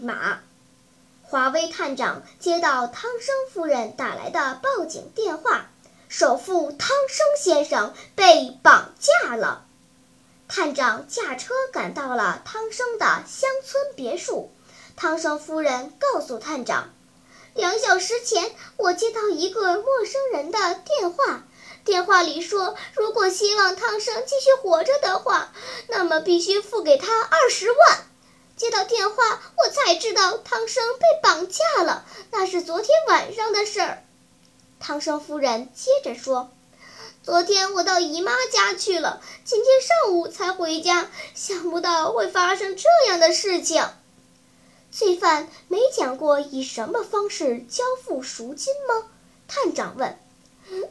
马。华威探长接到汤生夫人打来的报警电话，首富汤生先生被绑架了。探长驾车赶到了汤生的乡村别墅。汤生夫人告诉探长，两小时前我接到一个陌生人的电话，电话里说，如果希望汤生继续活着的话，那么必须付给他二十万。接到电话，我才知道汤生被绑架了，那是昨天晚上的事儿。汤生夫人接着说：“昨天我到姨妈家去了，今天上午才回家，想不到会发生这样的事情。”罪犯没讲过以什么方式交付赎金吗？探长问。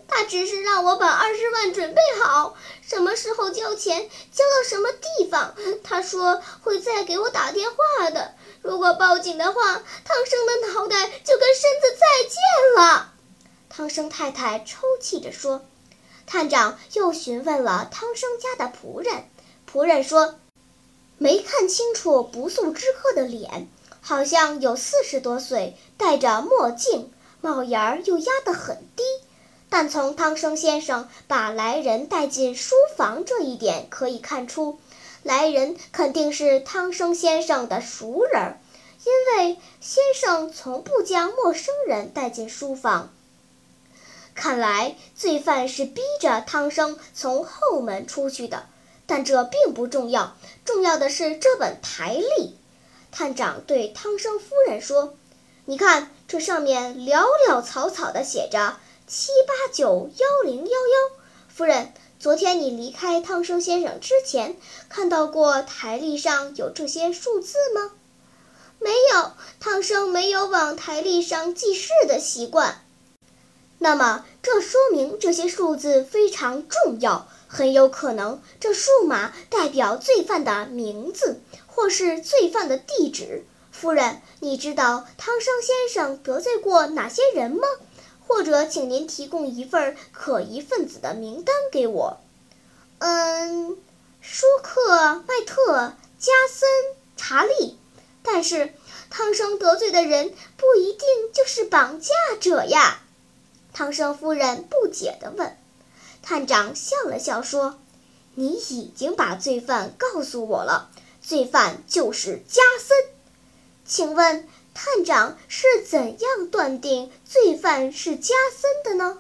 他只是让我把二十万准备好，什么时候交钱，交到什么地方。他说会再给我打电话的。如果报警的话，汤生的脑袋就跟身子再见了。汤生太太抽泣着说。探长又询问了汤生家的仆人，仆人说，没看清楚不速之客的脸，好像有四十多岁，戴着墨镜，帽檐儿又压得很低。但从汤生先生把来人带进书房这一点可以看出，来人肯定是汤生先生的熟人，因为先生从不将陌生人带进书房。看来罪犯是逼着汤生从后门出去的，但这并不重要，重要的是这本台历。探长对汤生夫人说：“你看，这上面潦潦草草的写着。”七八九幺零幺幺，夫人，昨天你离开汤生先生之前，看到过台历上有这些数字吗？没有，汤生没有往台历上记事的习惯。那么，这说明这些数字非常重要，很有可能这数码代表罪犯的名字，或是罪犯的地址。夫人，你知道汤生先生得罪过哪些人吗？或者，请您提供一份可疑分子的名单给我。嗯，舒克、麦特、加森、查理。但是，汤生得罪的人不一定就是绑架者呀。汤生夫人不解地问。探长笑了笑说：“你已经把罪犯告诉我了，罪犯就是加森。请问。”探长是怎样断定罪犯是加森的呢？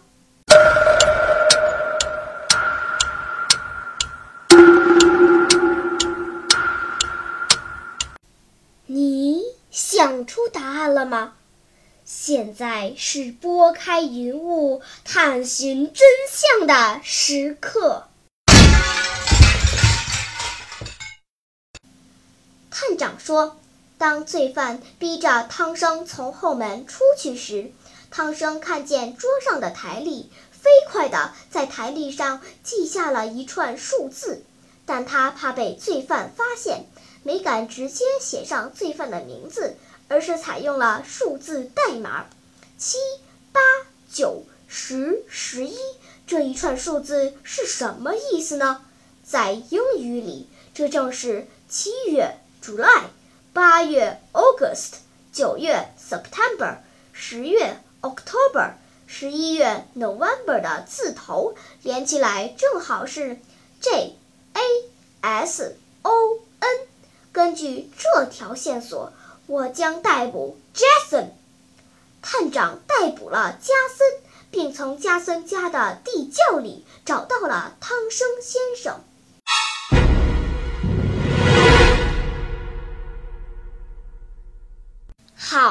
你想出答案了吗？现在是拨开云雾探寻真相的时刻。探长说。当罪犯逼着汤生从后门出去时，汤生看见桌上的台历，飞快地在台历上记下了一串数字。但他怕被罪犯发现，没敢直接写上罪犯的名字，而是采用了数字代码：七、八、九、十、十一。这一串数字是什么意思呢？在英语里，这正是七月 （July）。八月 August，九月 September，十月 October，十一月 November 的字头连起来正好是 J A S O N。根据这条线索，我将逮捕 Jason。探长逮捕了加森，并从加森家的地窖里找到了汤生先生。